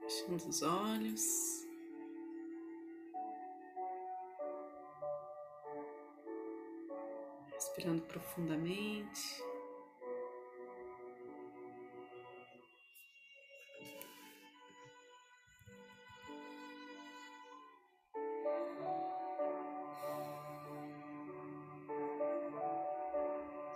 Fechando os olhos. Respirando profundamente.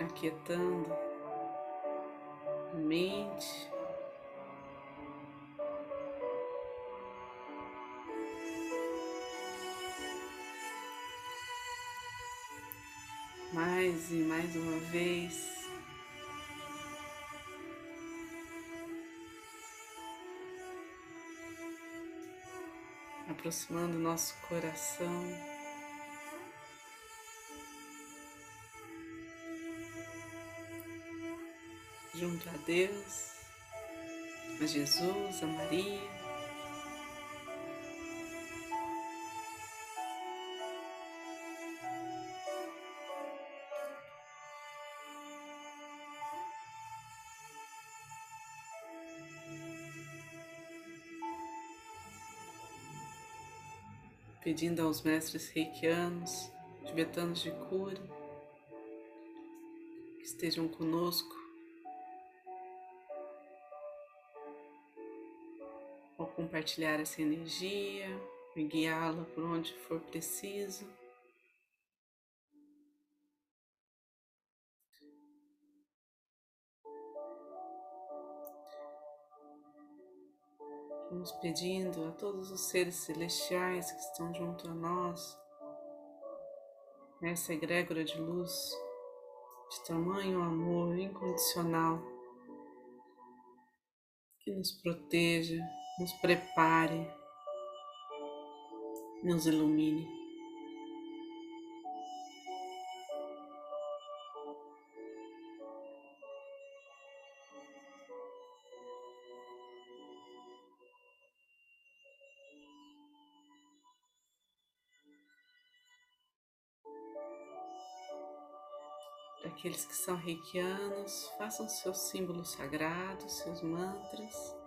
Aquietando a mente. mais e mais uma vez. Aproximando nosso coração. Junto a Deus, a Jesus, a Maria. pedindo aos mestres reikianos, tibetanos de cura, que estejam conosco compartilhar essa energia e guiá-la por onde for preciso. Vamos pedindo a todos os seres celestiais que estão junto a nós, nessa egrégora de luz, de tamanho amor incondicional, que nos proteja, nos prepare, nos ilumine. aqueles que são reikianos, façam seus símbolos sagrados, seus mantras.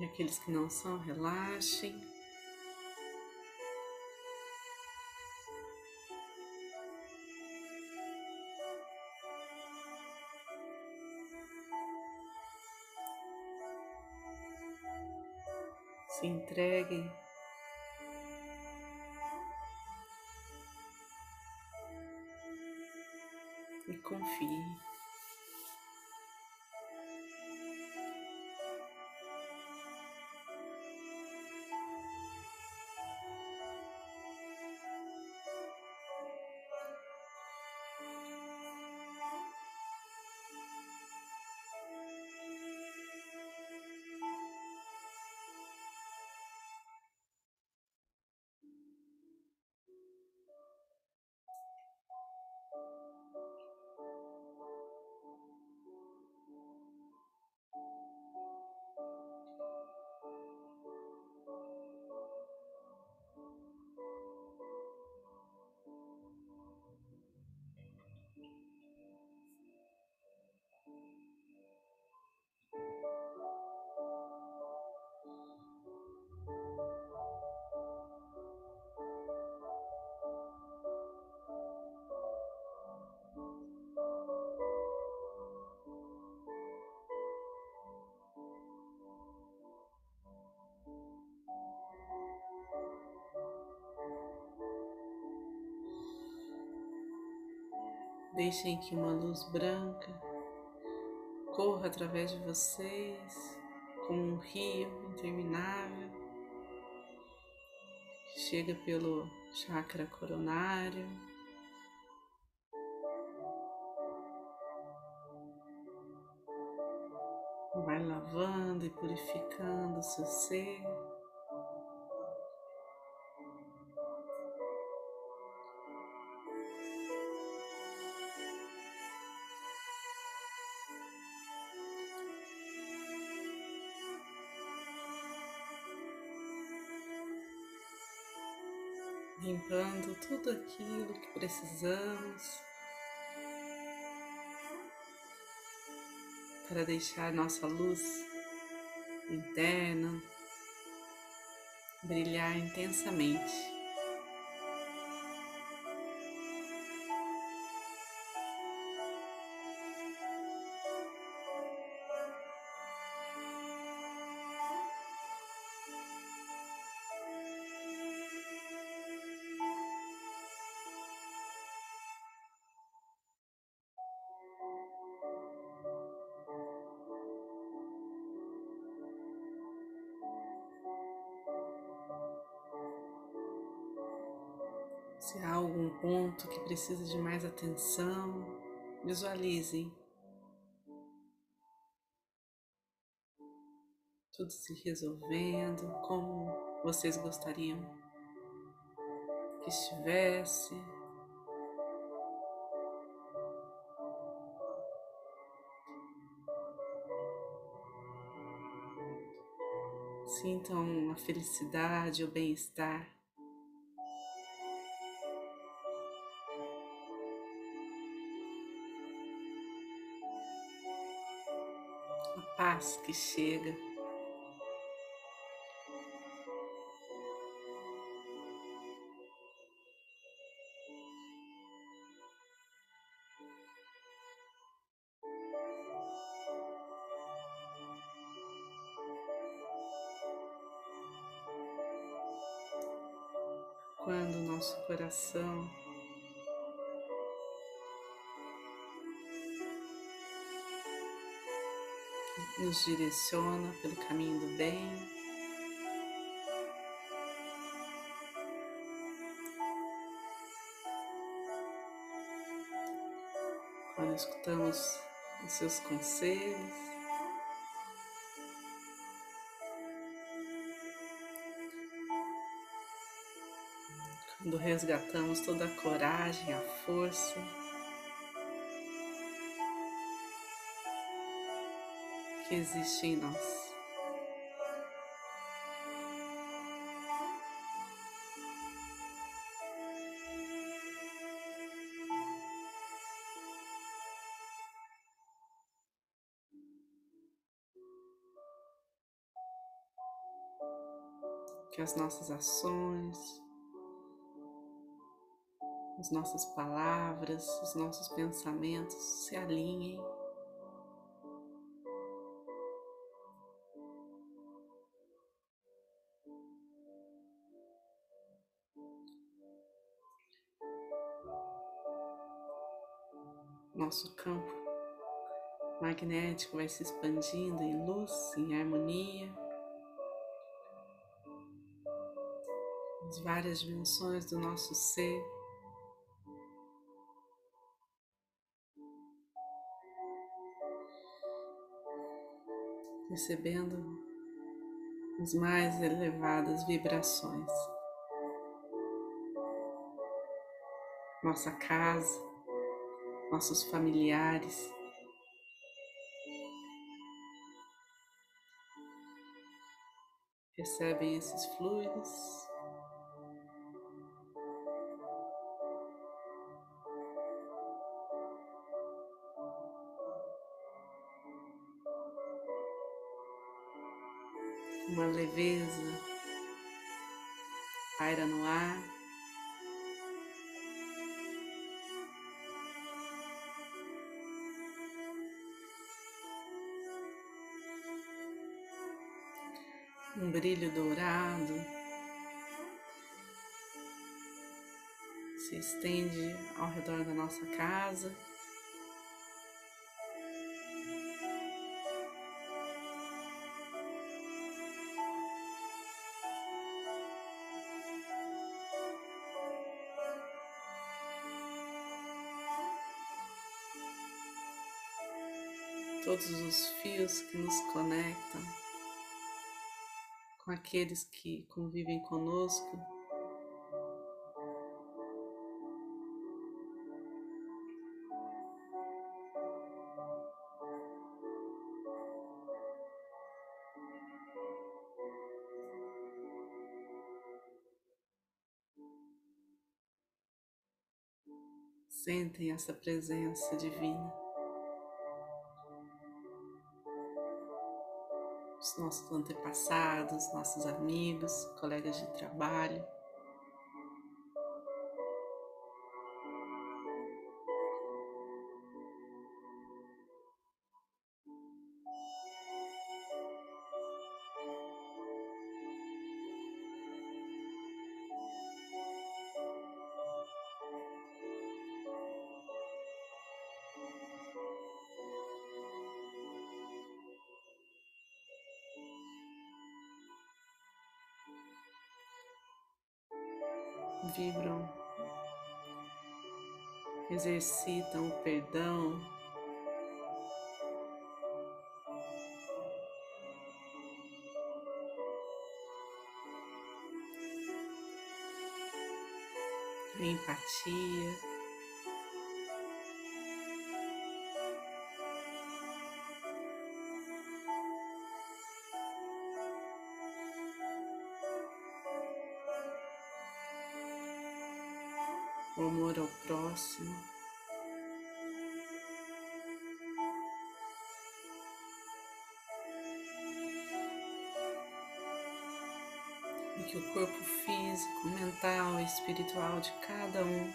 E aqueles que não são, relaxem. Se entreguem e confie. Deixem que uma luz branca corra através de vocês como um rio interminável. Chega pelo chakra coronário. Vai lavando e purificando o seu ser. Tudo aquilo que precisamos para deixar nossa luz interna brilhar intensamente. Precisa de mais atenção, visualizem. Tudo se resolvendo como vocês gostariam que estivesse. Sintam a felicidade, o bem-estar. Paz que chega. Quando o nosso coração nos direciona pelo caminho do bem. Quando escutamos os seus conselhos, quando resgatamos toda a coragem, a força. Que existe em nós. Que as nossas ações, as nossas palavras, os nossos pensamentos se alinhem nosso campo magnético vai se expandindo em luz, em harmonia. As várias dimensões do nosso ser. Recebendo as mais elevadas vibrações. Nossa casa nossos familiares. Recebem esses fluidos. Uma leveza paira no ar. Um brilho dourado se estende ao redor da nossa casa. Todos os fios que nos conectam com aqueles que convivem conosco. Sentem essa presença divina. Nossos antepassados, nossos amigos, colegas de trabalho. Vibram, exercitam o perdão. Empatia. O amor ao próximo. E que o corpo físico, mental e espiritual de cada um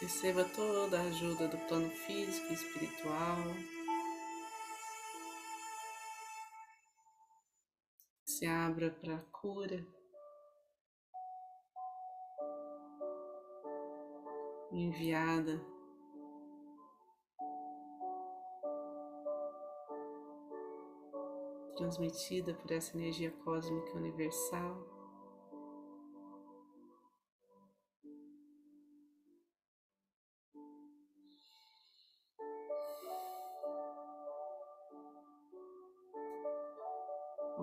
receba toda a ajuda do plano físico e espiritual. Se abra para a cura. Enviada transmitida por essa energia cósmica universal.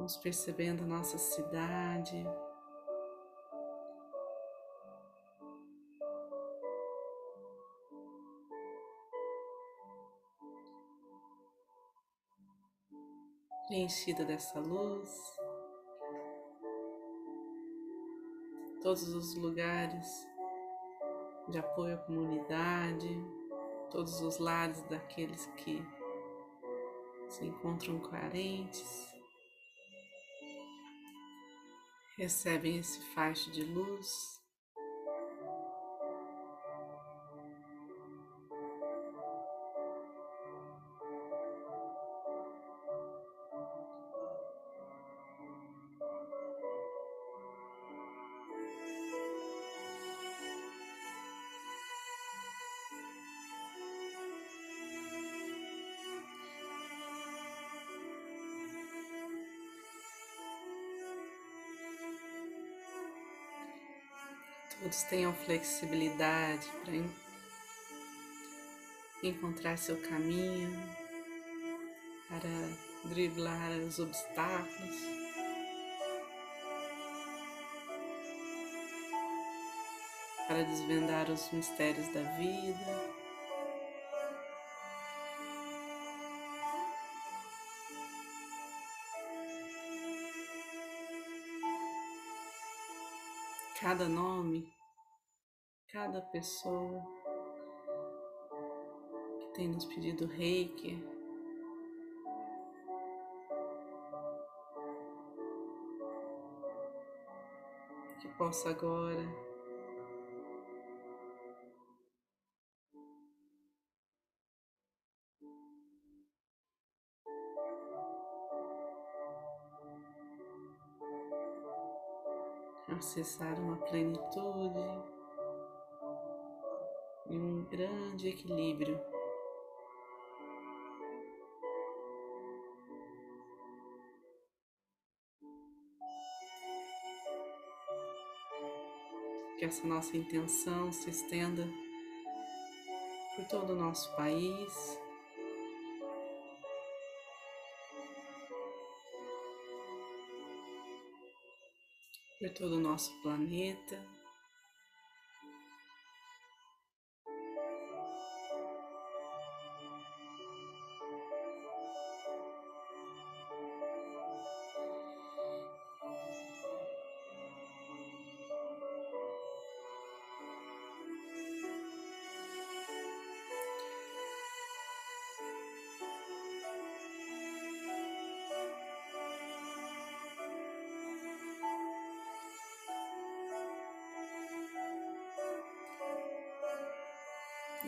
Vamos percebendo a nossa cidade. Preenchida dessa luz. Todos os lugares de apoio à comunidade, todos os lares daqueles que se encontram carentes. Recebem esse faixa de luz. Todos tenham flexibilidade para encontrar seu caminho, para driblar os obstáculos. Para desvendar os mistérios da vida. Cada nome, cada pessoa que tem nos pedido reiki. Que possa agora acessar uma plenitude e um grande equilíbrio. Que essa nossa intenção se estenda por todo o nosso país, por todo o nosso planeta.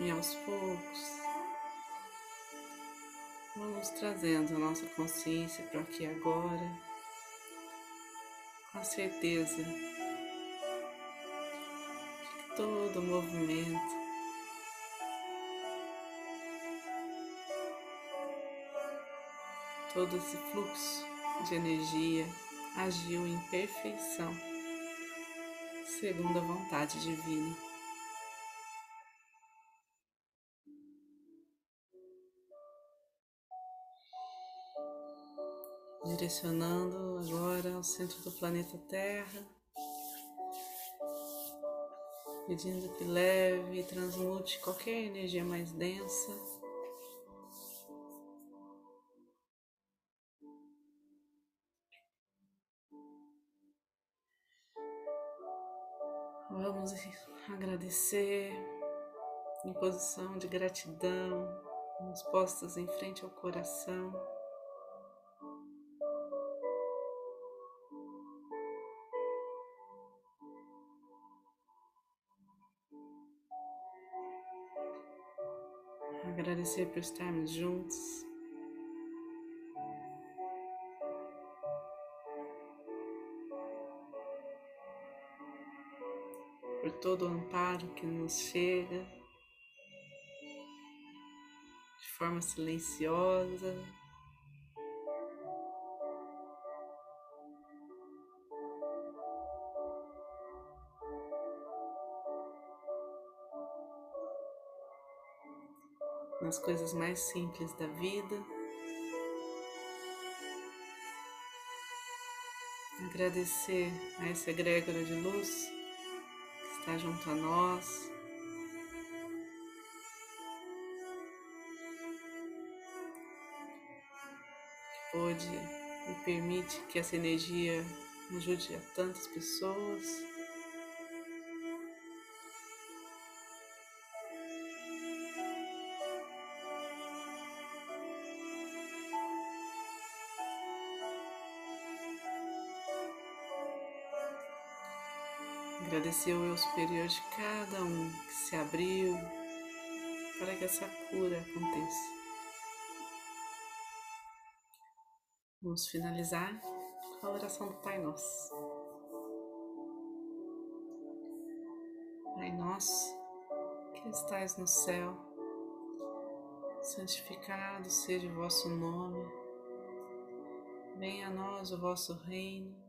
E aos poucos, vamos trazendo a nossa consciência para aqui agora, com a certeza de que todo movimento todo esse fluxo de energia agiu em perfeição, segundo a vontade divina. Direcionando agora ao centro do planeta Terra, pedindo que leve e transmute qualquer energia mais densa Vamos agradecer em posição de gratidão, mãos postas em frente ao coração. Agradecer por estarmos juntos. por todo o amparo que nos chega de forma silenciosa. Nas coisas mais simples da vida. Agradecer a essa egrégora de luz está junto a nós. Que pode e permite que essa energia ajude a tantas pessoas. Agradecer o eu superior de cada um que se abriu para que essa cura aconteça. Vamos finalizar com a oração do Pai Nosso. Pai Nosso, que estais no céu, santificado seja o vosso nome, venha a nós o vosso reino